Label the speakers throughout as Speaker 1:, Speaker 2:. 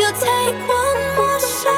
Speaker 1: if you take one more shot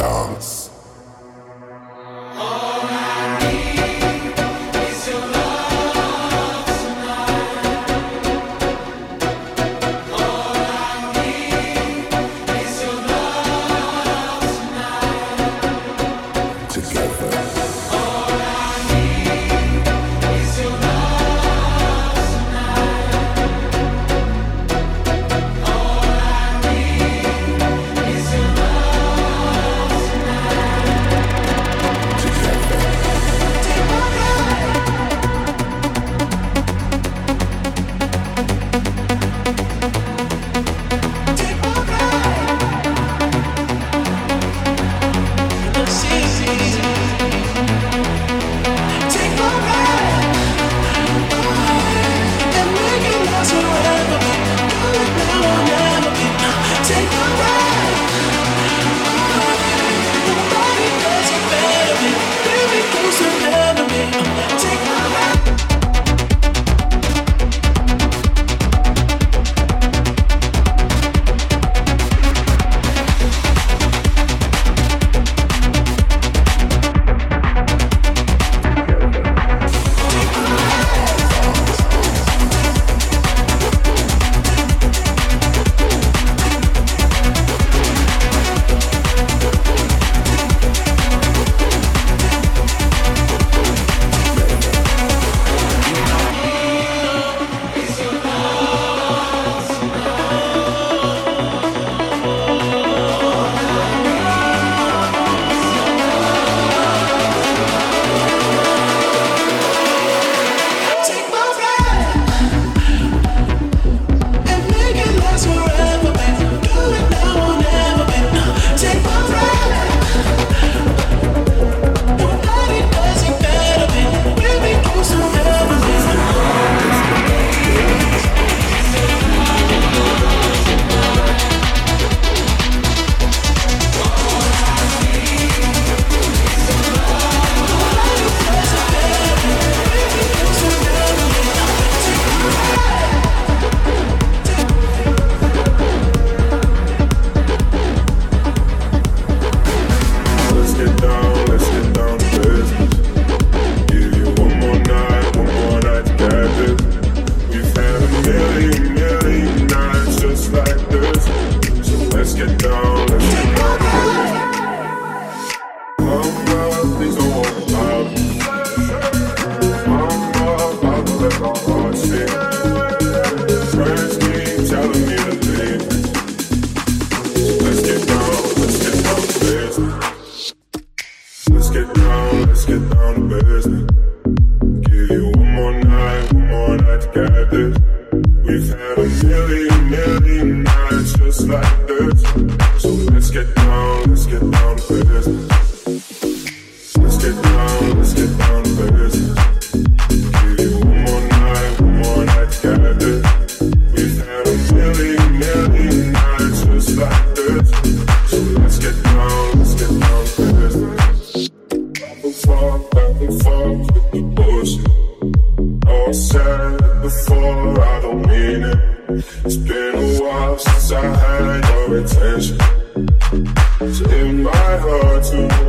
Speaker 2: dance.
Speaker 3: I'm surrounded by a hundred sights.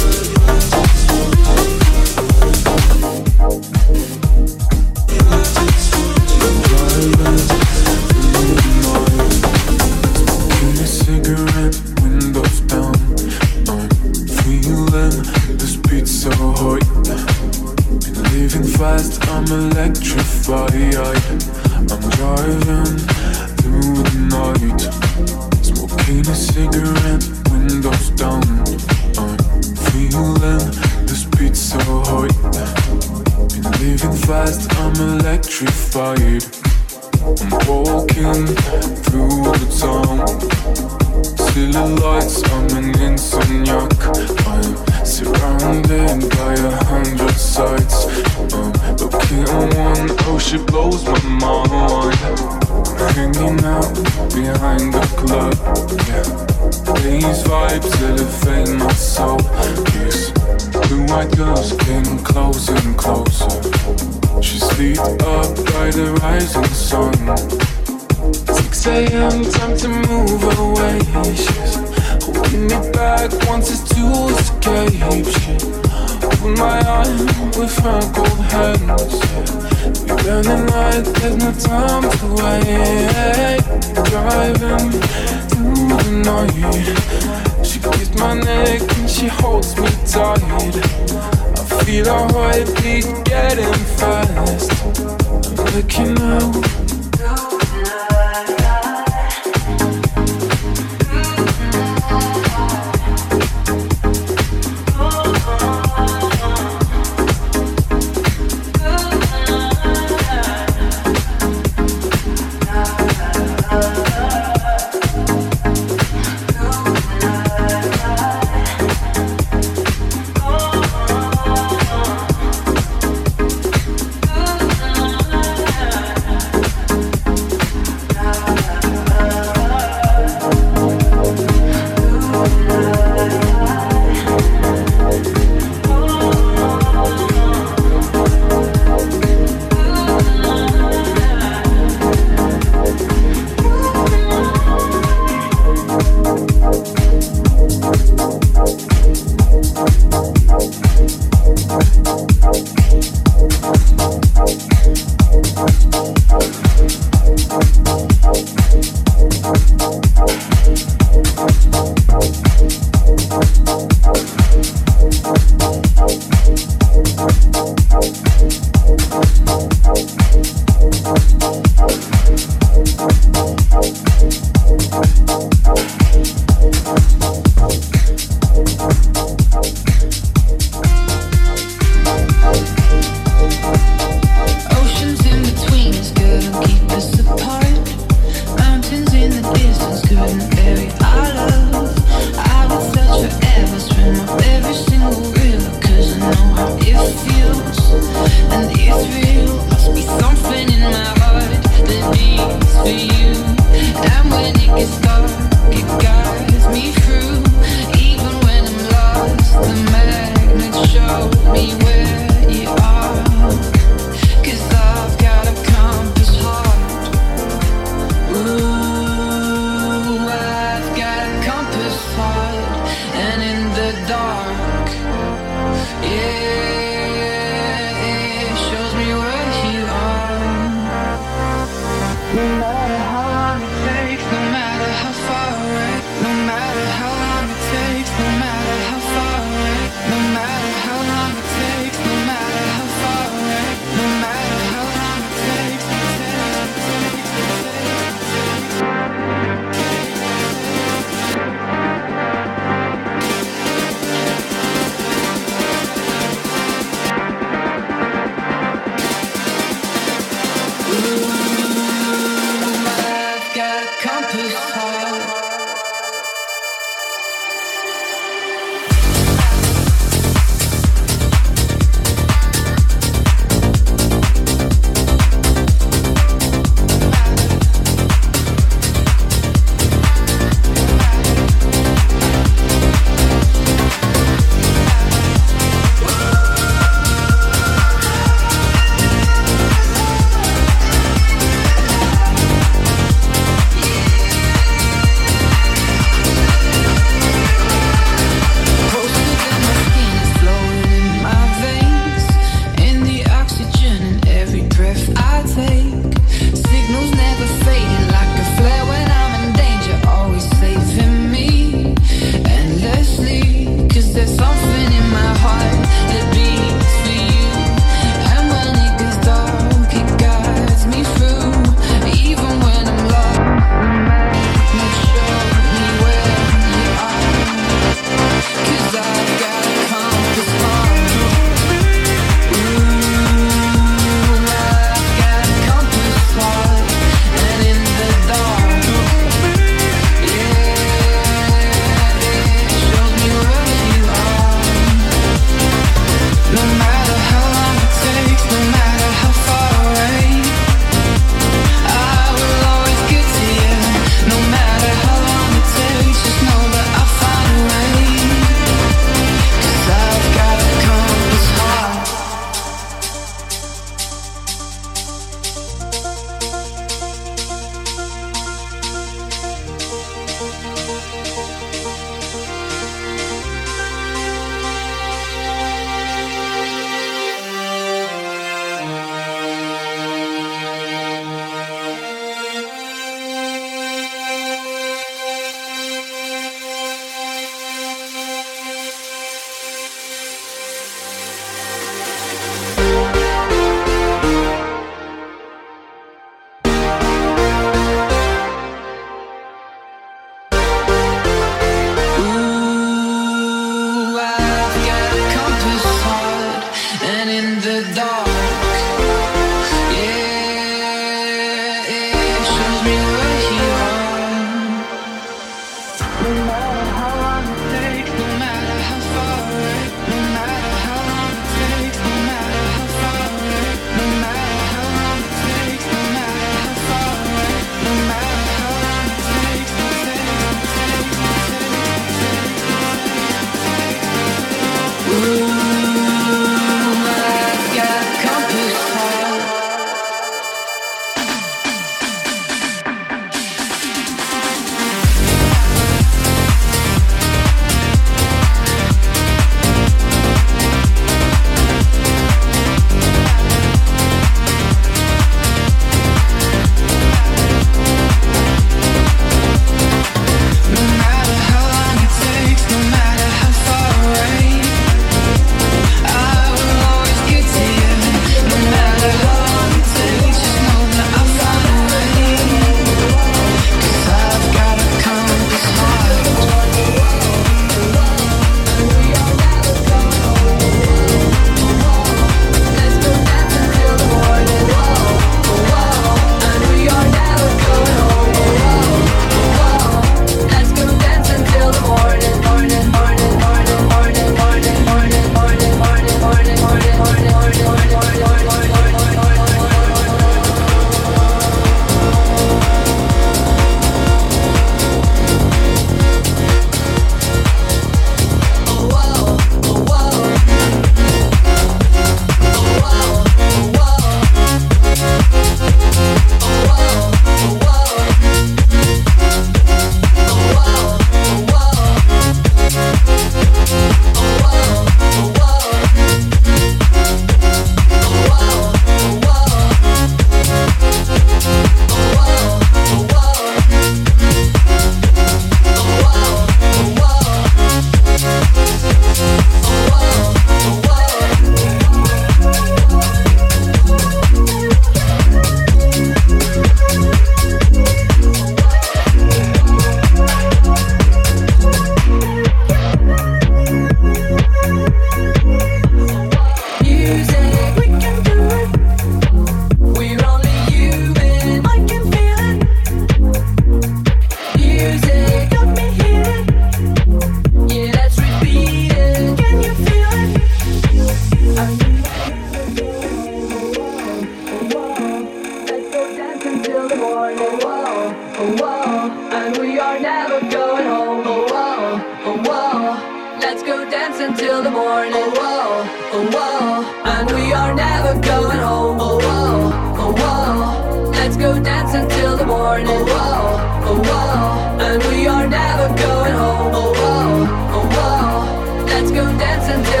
Speaker 3: Let's go dance until the morning. Oh, whoa, oh, whoa. And we
Speaker 4: are never going home. Oh, whoa, oh, whoa. Let's go dance until the morning. Oh, whoa, oh, whoa. And we are never going home. Oh, whoa, oh, whoa. Let's go dance until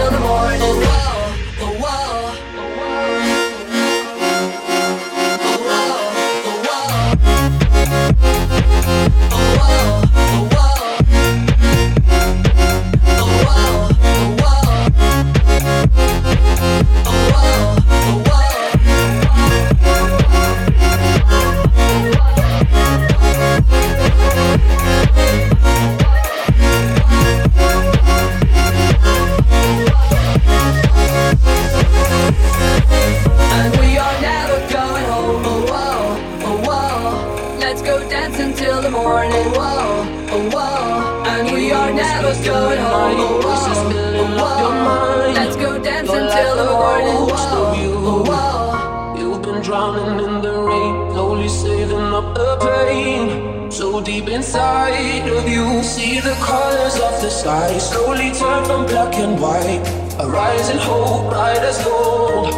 Speaker 4: deep inside of you. See the colors of the sky slowly turn from black and white. A rising hope, bright as gold.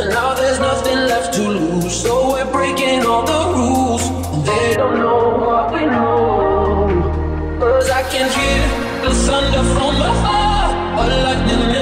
Speaker 4: And now there's nothing left to lose, so we're breaking all the rules. And they don't know what
Speaker 5: we know.
Speaker 4: Cause I can hear the thunder from afar, a lightning.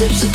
Speaker 4: We could